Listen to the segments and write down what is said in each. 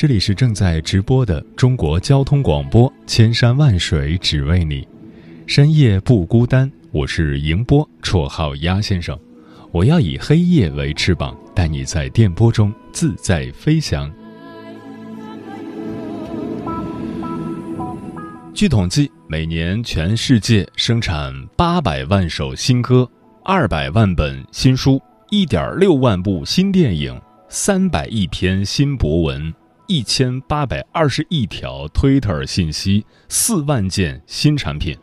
这里是正在直播的中国交通广播，千山万水只为你，深夜不孤单。我是迎波，绰号鸭先生。我要以黑夜为翅膀，带你在电波中自在飞翔。据统计，每年全世界生产八百万首新歌，二百万本新书，一点六万部新电影。三百亿篇新博文，一千八百二十亿条 Twitter 信息，四万件新产品。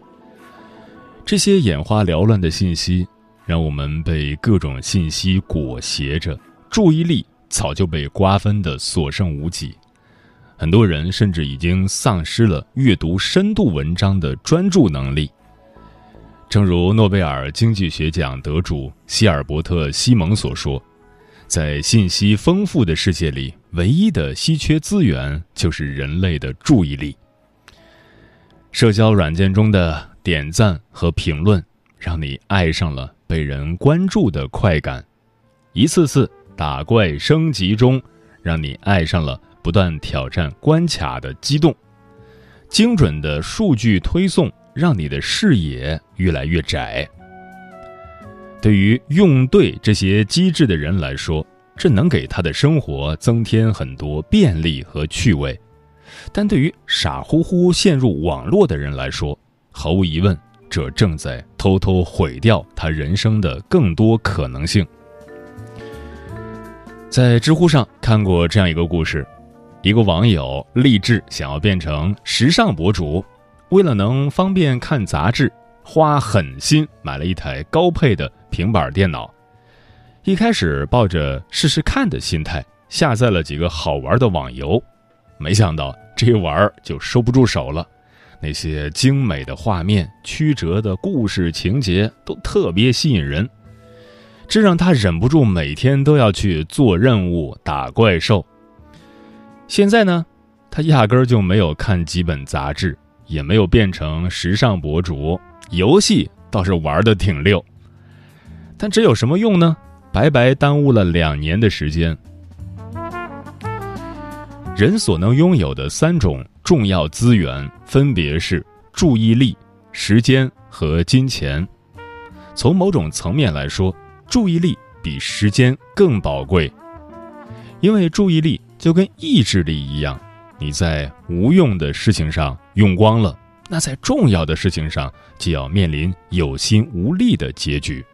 这些眼花缭乱的信息，让我们被各种信息裹挟着，注意力早就被瓜分的所剩无几。很多人甚至已经丧失了阅读深度文章的专注能力。正如诺贝尔经济学奖得主希尔伯特·西蒙所说。在信息丰富的世界里，唯一的稀缺资源就是人类的注意力。社交软件中的点赞和评论，让你爱上了被人关注的快感；一次次打怪升级中，让你爱上了不断挑战关卡的激动；精准的数据推送，让你的视野越来越窄。对于用对这些机制的人来说，这能给他的生活增添很多便利和趣味；但对于傻乎乎陷入网络的人来说，毫无疑问，这正在偷偷毁掉他人生的更多可能性。在知乎上看过这样一个故事：一个网友立志想要变成时尚博主，为了能方便看杂志。花狠心买了一台高配的平板电脑，一开始抱着试试看的心态下载了几个好玩的网游，没想到这一玩就收不住手了。那些精美的画面、曲折的故事情节都特别吸引人，这让他忍不住每天都要去做任务、打怪兽。现在呢，他压根儿就没有看几本杂志，也没有变成时尚博主。游戏倒是玩的挺溜，但这有什么用呢？白白耽误了两年的时间。人所能拥有的三种重要资源分别是注意力、时间和金钱。从某种层面来说，注意力比时间更宝贵，因为注意力就跟意志力一样，你在无用的事情上用光了。那在重要的事情上，就要面临有心无力的结局。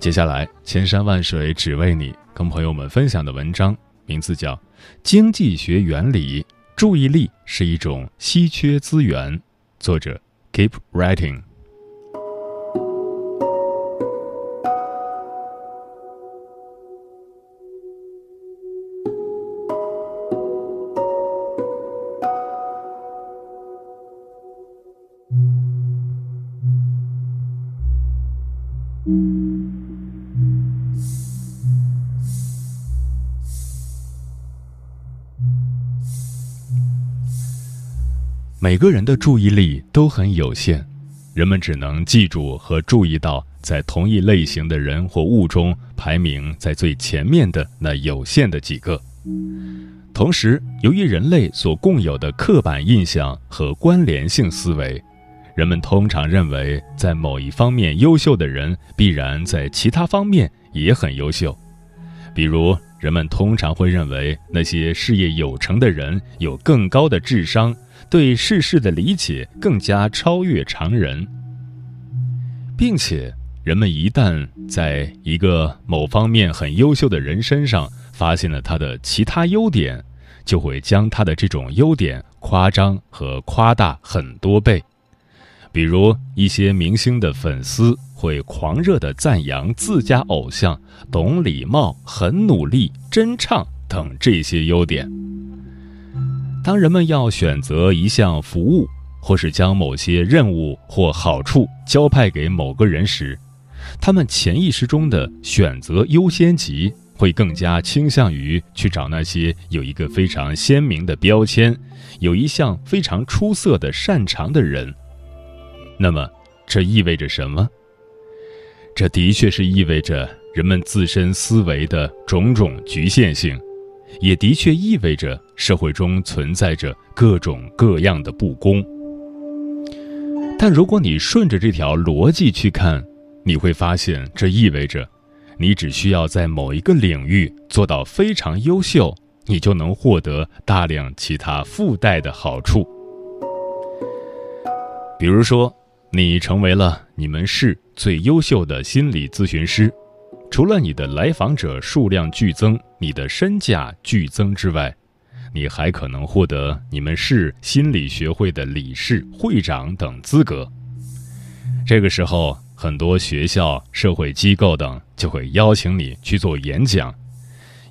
接下来，千山万水只为你，跟朋友们分享的文章名字叫《经济学原理》，注意力是一种稀缺资源。作者：Keep Writing。每个人的注意力都很有限，人们只能记住和注意到在同一类型的人或物中排名在最前面的那有限的几个。同时，由于人类所共有的刻板印象和关联性思维，人们通常认为在某一方面优秀的人必然在其他方面也很优秀。比如，人们通常会认为那些事业有成的人有更高的智商。对世事的理解更加超越常人，并且人们一旦在一个某方面很优秀的人身上发现了他的其他优点，就会将他的这种优点夸张和夸大很多倍。比如，一些明星的粉丝会狂热地赞扬自家偶像懂礼貌、很努力、真唱等这些优点。当人们要选择一项服务，或是将某些任务或好处交派给某个人时，他们潜意识中的选择优先级会更加倾向于去找那些有一个非常鲜明的标签、有一项非常出色的擅长的人。那么，这意味着什么？这的确是意味着人们自身思维的种种局限性，也的确意味着社会中存在着各种各样的不公。但如果你顺着这条逻辑去看，你会发现，这意味着，你只需要在某一个领域做到非常优秀，你就能获得大量其他附带的好处。比如说，你成为了你们市最优秀的心理咨询师，除了你的来访者数量剧增、你的身价剧增之外，你还可能获得你们市心理学会的理事、会长等资格。这个时候，很多学校、社会机构等就会邀请你去做演讲，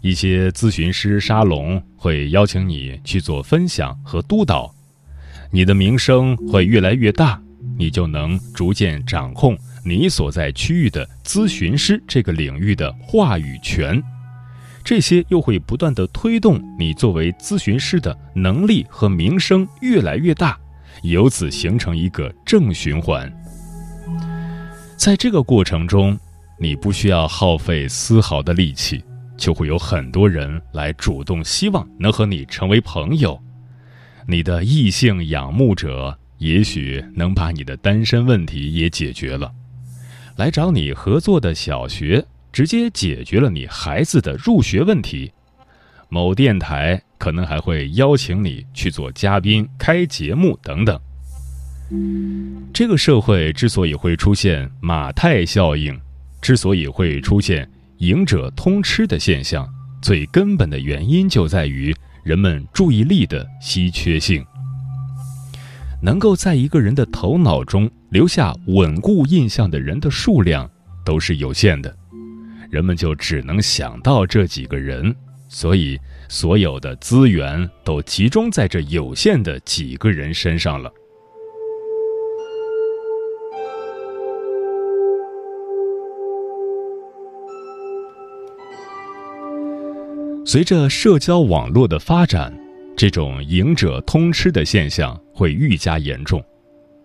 一些咨询师沙龙会邀请你去做分享和督导。你的名声会越来越大，你就能逐渐掌控你所在区域的咨询师这个领域的话语权。这些又会不断的推动你作为咨询师的能力和名声越来越大，由此形成一个正循环。在这个过程中，你不需要耗费丝毫的力气，就会有很多人来主动希望能和你成为朋友。你的异性仰慕者也许能把你的单身问题也解决了，来找你合作的小学。直接解决了你孩子的入学问题，某电台可能还会邀请你去做嘉宾、开节目等等。这个社会之所以会出现马太效应，之所以会出现赢者通吃的现象，最根本的原因就在于人们注意力的稀缺性。能够在一个人的头脑中留下稳固印象的人的数量都是有限的。人们就只能想到这几个人，所以所有的资源都集中在这有限的几个人身上了。随着社交网络的发展，这种“赢者通吃”的现象会愈加严重，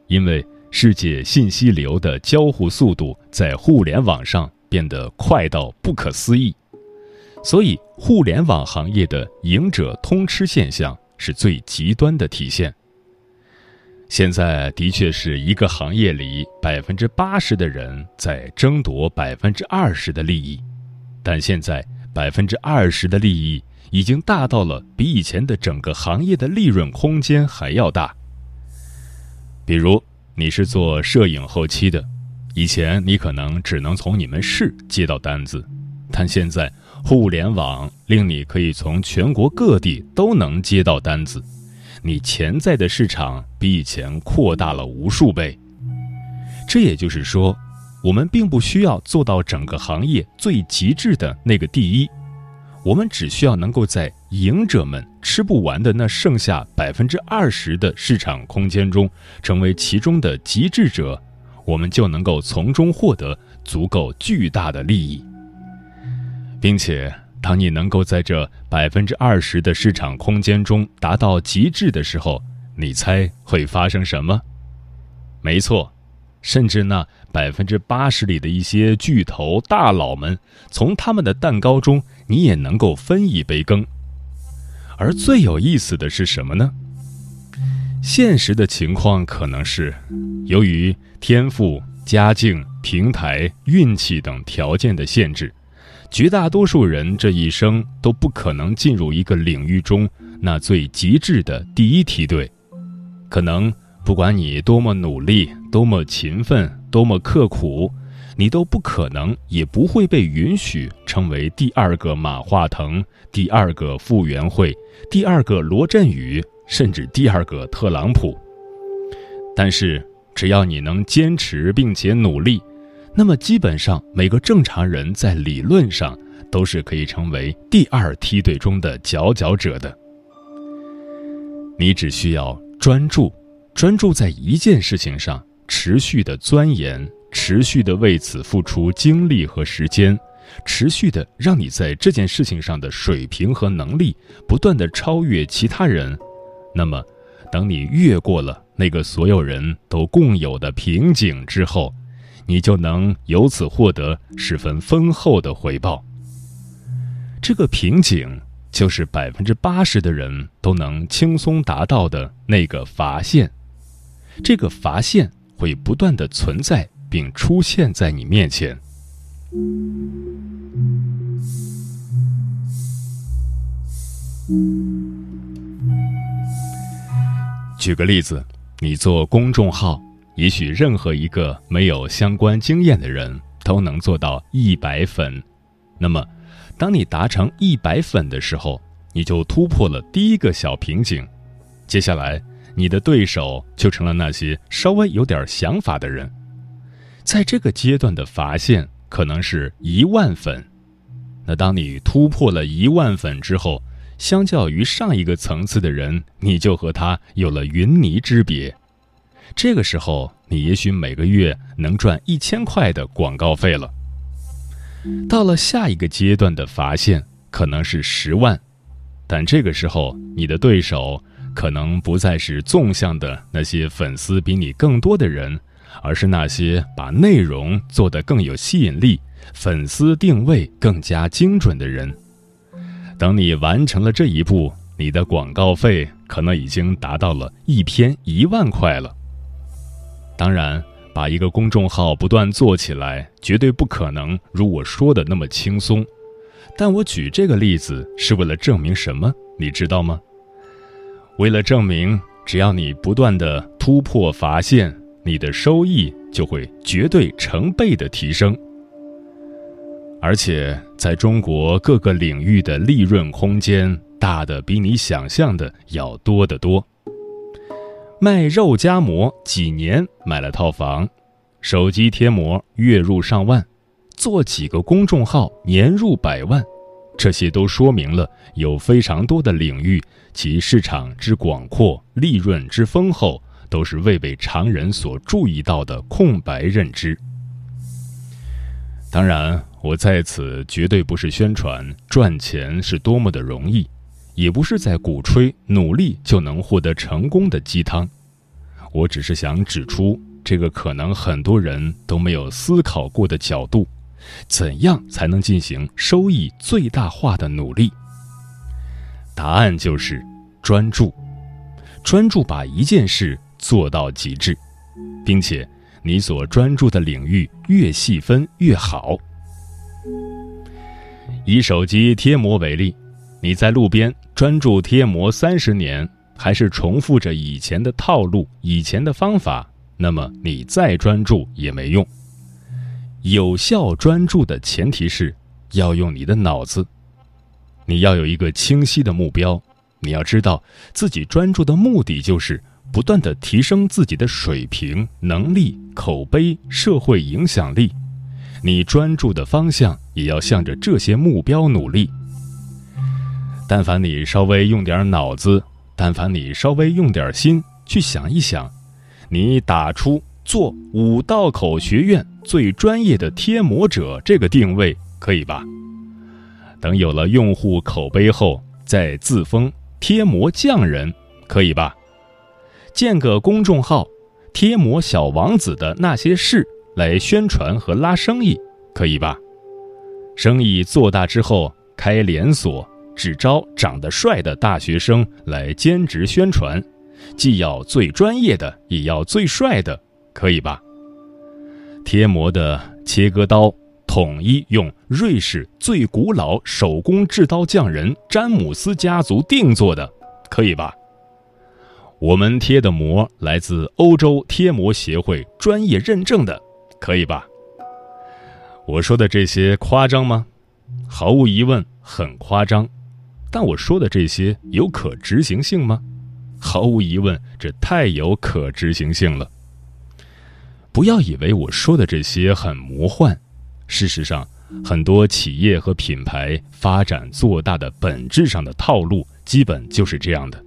因为世界信息流的交互速度在互联网上。变得快到不可思议，所以互联网行业的“赢者通吃”现象是最极端的体现。现在的确是一个行业里百分之八十的人在争夺百分之二十的利益，但现在百分之二十的利益已经大到了比以前的整个行业的利润空间还要大。比如，你是做摄影后期的。以前你可能只能从你们市接到单子，但现在互联网令你可以从全国各地都能接到单子，你潜在的市场比以前扩大了无数倍。这也就是说，我们并不需要做到整个行业最极致的那个第一，我们只需要能够在赢者们吃不完的那剩下百分之二十的市场空间中，成为其中的极致者。我们就能够从中获得足够巨大的利益，并且，当你能够在这百分之二十的市场空间中达到极致的时候，你猜会发生什么？没错，甚至那百分之八十里的一些巨头大佬们，从他们的蛋糕中，你也能够分一杯羹。而最有意思的是什么呢？现实的情况可能是，由于天赋、家境、平台、运气等条件的限制，绝大多数人这一生都不可能进入一个领域中那最极致的第一梯队。可能不管你多么努力、多么勤奋、多么刻苦，你都不可能也不会被允许成为第二个马化腾、第二个傅园慧、第二个罗振宇。甚至第二个特朗普，但是只要你能坚持并且努力，那么基本上每个正常人在理论上都是可以成为第二梯队中的佼佼者的。你只需要专注，专注在一件事情上，持续的钻研，持续的为此付出精力和时间，持续的让你在这件事情上的水平和能力不断的超越其他人。那么，等你越过了那个所有人都共有的瓶颈之后，你就能由此获得十分丰厚的回报。这个瓶颈就是百分之八十的人都能轻松达到的那个阀线，这个阀线会不断的存在并出现在你面前。举个例子，你做公众号，也许任何一个没有相关经验的人都能做到一百粉。那么，当你达成一百粉的时候，你就突破了第一个小瓶颈。接下来，你的对手就成了那些稍微有点想法的人。在这个阶段的发现可能是一万粉。那当你突破了一万粉之后，相较于上一个层次的人，你就和他有了云泥之别。这个时候，你也许每个月能赚一千块的广告费了。到了下一个阶段的罚线可能是十万，但这个时候你的对手可能不再是纵向的那些粉丝比你更多的人，而是那些把内容做得更有吸引力、粉丝定位更加精准的人。等你完成了这一步，你的广告费可能已经达到了一篇一万块了。当然，把一个公众号不断做起来，绝对不可能如我说的那么轻松。但我举这个例子是为了证明什么？你知道吗？为了证明，只要你不断的突破阀线，你的收益就会绝对成倍的提升。而且，在中国各个领域的利润空间大的比你想象的要多得多。卖肉夹馍几年买了套房，手机贴膜月入上万，做几个公众号年入百万，这些都说明了有非常多的领域其市场之广阔、利润之丰厚，都是未被常人所注意到的空白认知。当然。我在此绝对不是宣传赚钱是多么的容易，也不是在鼓吹努力就能获得成功的鸡汤。我只是想指出这个可能很多人都没有思考过的角度：怎样才能进行收益最大化的努力？答案就是专注，专注把一件事做到极致，并且你所专注的领域越细分越好。以手机贴膜为例，你在路边专注贴膜三十年，还是重复着以前的套路、以前的方法，那么你再专注也没用。有效专注的前提是要用你的脑子，你要有一个清晰的目标，你要知道自己专注的目的就是不断的提升自己的水平、能力、口碑、社会影响力。你专注的方向也要向着这些目标努力。但凡你稍微用点脑子，但凡你稍微用点心去想一想，你打出做五道口学院最专业的贴膜者这个定位，可以吧？等有了用户口碑后，再自封贴膜匠人，可以吧？建个公众号，贴膜小王子的那些事。来宣传和拉生意，可以吧？生意做大之后，开连锁，只招长得帅的大学生来兼职宣传，既要最专业的，也要最帅的，可以吧？贴膜的切割刀，统一用瑞士最古老手工制刀匠人詹姆斯家族定做的，可以吧？我们贴的膜来自欧洲贴膜协会专业认证的。可以吧？我说的这些夸张吗？毫无疑问很夸张，但我说的这些有可执行性吗？毫无疑问，这太有可执行性了。不要以为我说的这些很魔幻，事实上，很多企业和品牌发展做大的本质上的套路，基本就是这样的。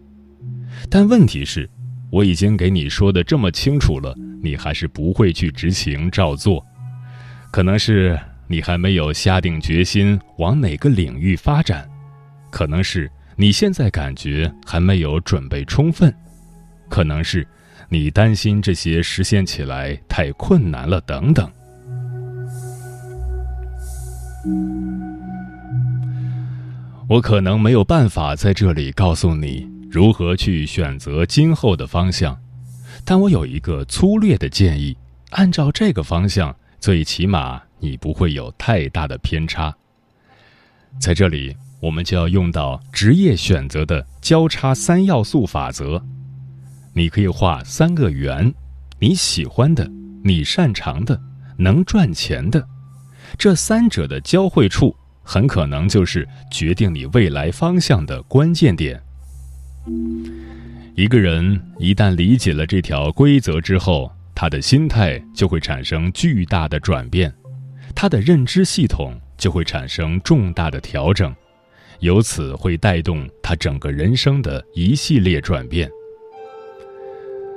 但问题是，我已经给你说的这么清楚了，你还是不会去执行照做。可能是你还没有下定决心往哪个领域发展，可能是你现在感觉还没有准备充分，可能是你担心这些实现起来太困难了，等等。我可能没有办法在这里告诉你如何去选择今后的方向，但我有一个粗略的建议：按照这个方向，最起码你不会有太大的偏差。在这里，我们就要用到职业选择的交叉三要素法则。你可以画三个圆：你喜欢的、你擅长的、能赚钱的。这三者的交汇处，很可能就是决定你未来方向的关键点。一个人一旦理解了这条规则之后，他的心态就会产生巨大的转变，他的认知系统就会产生重大的调整，由此会带动他整个人生的一系列转变。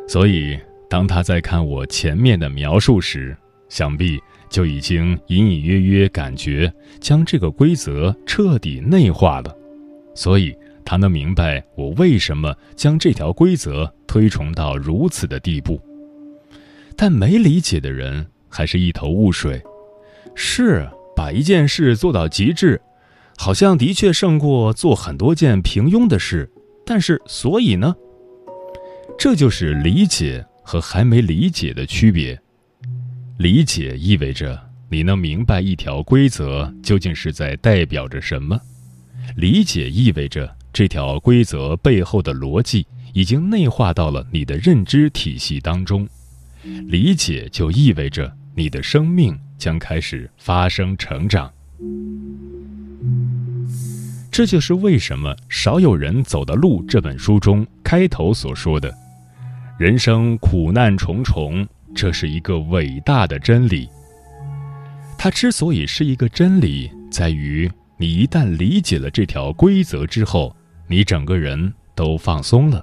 所以，当他在看我前面的描述时，想必。就已经隐隐约约感觉将这个规则彻底内化了，所以他能明白我为什么将这条规则推崇到如此的地步。但没理解的人还是一头雾水。是把一件事做到极致，好像的确胜过做很多件平庸的事。但是，所以呢？这就是理解和还没理解的区别。理解意味着你能明白一条规则究竟是在代表着什么，理解意味着这条规则背后的逻辑已经内化到了你的认知体系当中，理解就意味着你的生命将开始发生成长。这就是为什么《少有人走的路》这本书中开头所说的：“人生苦难重重。”这是一个伟大的真理。它之所以是一个真理，在于你一旦理解了这条规则之后，你整个人都放松了，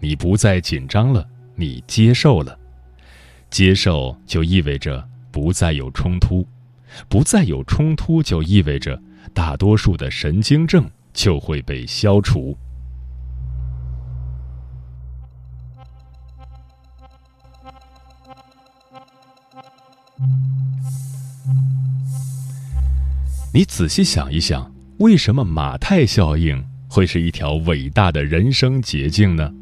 你不再紧张了，你接受了。接受就意味着不再有冲突，不再有冲突就意味着大多数的神经症就会被消除。你仔细想一想，为什么马太效应会是一条伟大的人生捷径呢？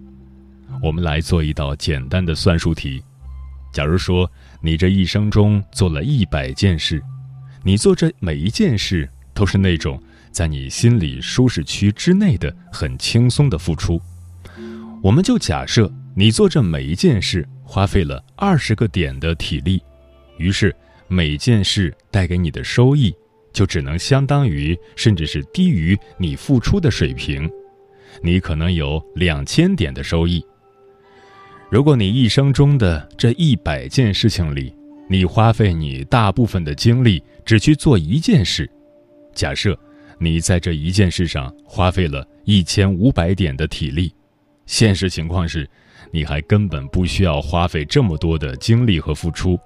我们来做一道简单的算术题。假如说你这一生中做了一百件事，你做这每一件事都是那种在你心里舒适区之内的很轻松的付出，我们就假设你做这每一件事花费了二十个点的体力，于是每件事带给你的收益。就只能相当于，甚至是低于你付出的水平，你可能有两千点的收益。如果你一生中的这一百件事情里，你花费你大部分的精力只去做一件事，假设你在这一件事上花费了一千五百点的体力，现实情况是，你还根本不需要花费这么多的精力和付出。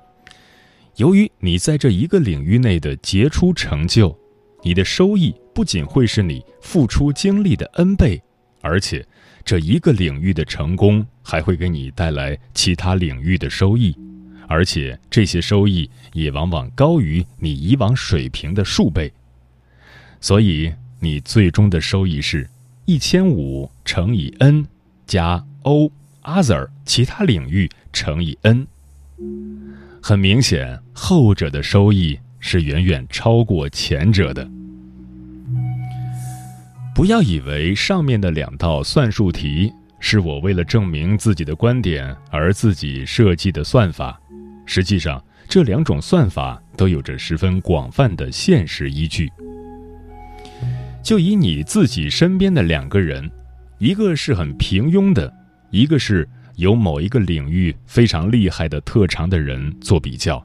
由于你在这一个领域内的杰出成就，你的收益不仅会是你付出精力的 N 倍，而且这一个领域的成功还会给你带来其他领域的收益，而且这些收益也往往高于你以往水平的数倍。所以，你最终的收益是一千五乘以 N 加 O other 其他领域乘以 N。很明显，后者的收益是远远超过前者的。不要以为上面的两道算术题是我为了证明自己的观点而自己设计的算法，实际上这两种算法都有着十分广泛的现实依据。就以你自己身边的两个人，一个是很平庸的，一个是。有某一个领域非常厉害的特长的人做比较，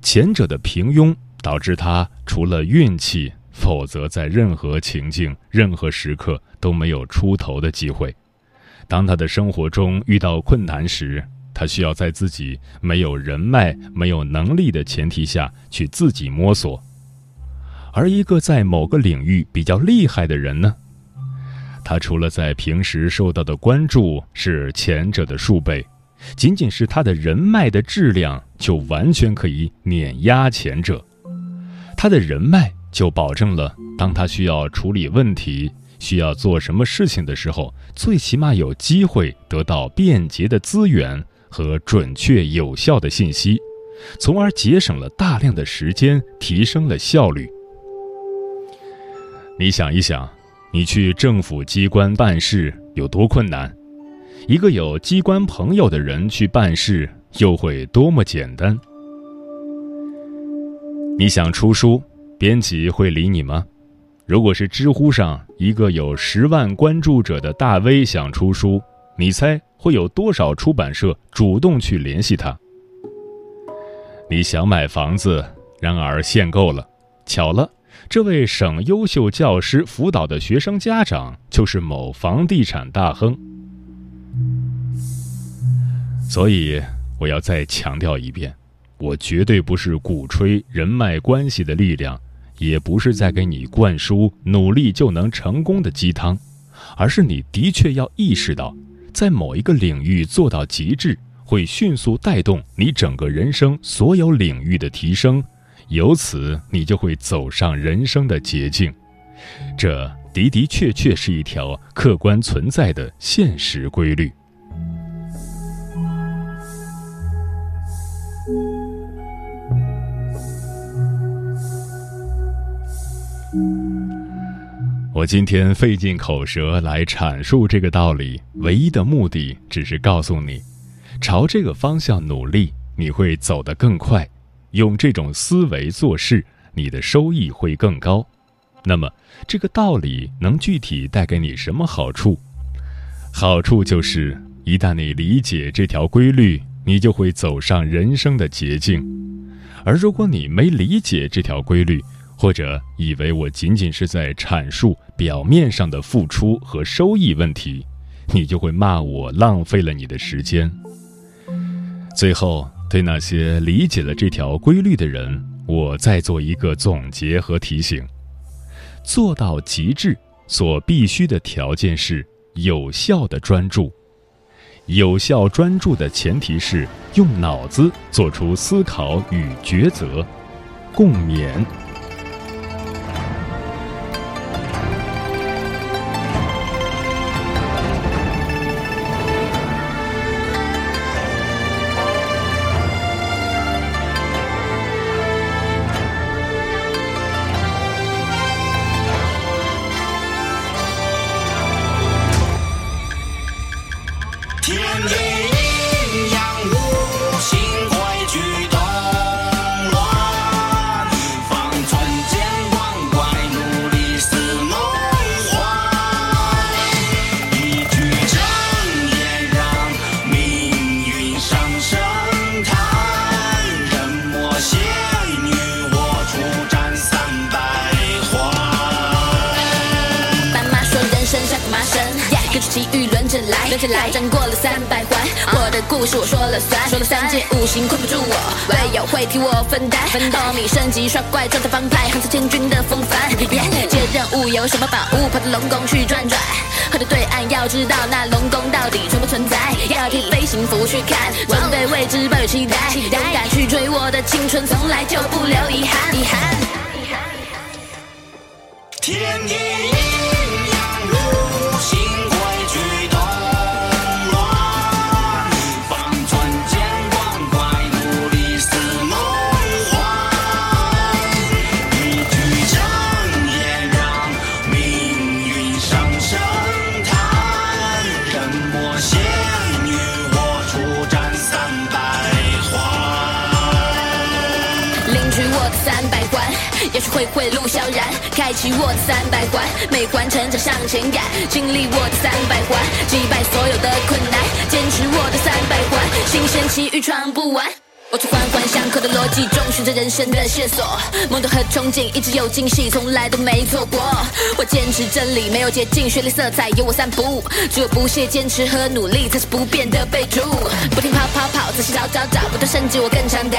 前者的平庸导致他除了运气，否则在任何情境、任何时刻都没有出头的机会。当他的生活中遇到困难时，他需要在自己没有人脉、没有能力的前提下去自己摸索。而一个在某个领域比较厉害的人呢？他除了在平时受到的关注是前者的数倍，仅仅是他的人脉的质量就完全可以碾压前者。他的人脉就保证了，当他需要处理问题、需要做什么事情的时候，最起码有机会得到便捷的资源和准确有效的信息，从而节省了大量的时间，提升了效率。你想一想。你去政府机关办事有多困难？一个有机关朋友的人去办事又会多么简单？你想出书，编辑会理你吗？如果是知乎上一个有十万关注者的大 V 想出书，你猜会有多少出版社主动去联系他？你想买房子，然而限购了，巧了。这位省优秀教师辅导的学生家长就是某房地产大亨，所以我要再强调一遍，我绝对不是鼓吹人脉关系的力量，也不是在给你灌输努力就能成功的鸡汤，而是你的确要意识到，在某一个领域做到极致，会迅速带动你整个人生所有领域的提升。由此，你就会走上人生的捷径，这的的确确是一条客观存在的现实规律。我今天费尽口舌来阐述这个道理，唯一的目的只是告诉你，朝这个方向努力，你会走得更快。用这种思维做事，你的收益会更高。那么，这个道理能具体带给你什么好处？好处就是，一旦你理解这条规律，你就会走上人生的捷径。而如果你没理解这条规律，或者以为我仅仅是在阐述表面上的付出和收益问题，你就会骂我浪费了你的时间。最后。对那些理解了这条规律的人，我再做一个总结和提醒：做到极致所必须的条件是有效的专注。有效专注的前提是用脑子做出思考与抉择。共勉。故事我说了算，说了三界五行困不住我，队友会替我分担。分多米升级刷怪，转的方派，横扫千军的风范。接任务有什么宝物，跑到龙宫去转转。喝到对岸，要知道那龙宫到底存不存在，要替飞行服去看，准备未知抱有期待，勇敢去追我的青春，从来就不留遗憾。遗憾。天意。取我的三百环，也许会会路萧然，开启我的三百环，每环成长向前赶，经历我的三百环，击败所有的困难，坚持我的三百环，新鲜奇遇闯不完。我从环环相扣的逻辑中寻找人生的线索，梦都和憧憬一直有惊喜，从来都没错过。我坚持真理，没有捷径，绚丽色彩由我散布，只有不懈坚持和努力才是不变的备注。不停跑跑跑，仔细找找找，不断升级我更强大。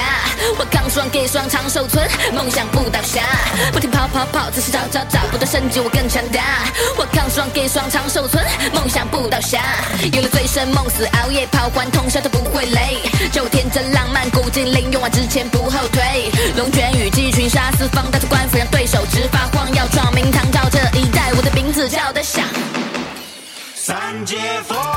我抗双给双长寿存，梦想不倒下。不停跑跑跑，仔细找找找，不断升级我更强大。我抗双给双长寿存，梦想不倒下。有了醉生梦死，熬夜跑完通宵都不会累，就天真浪漫。古精灵勇往直前不后退，龙卷雨击群杀四方，带着官府让对手直发慌，要闯名堂，照这一代，我的名字叫得响。三界风。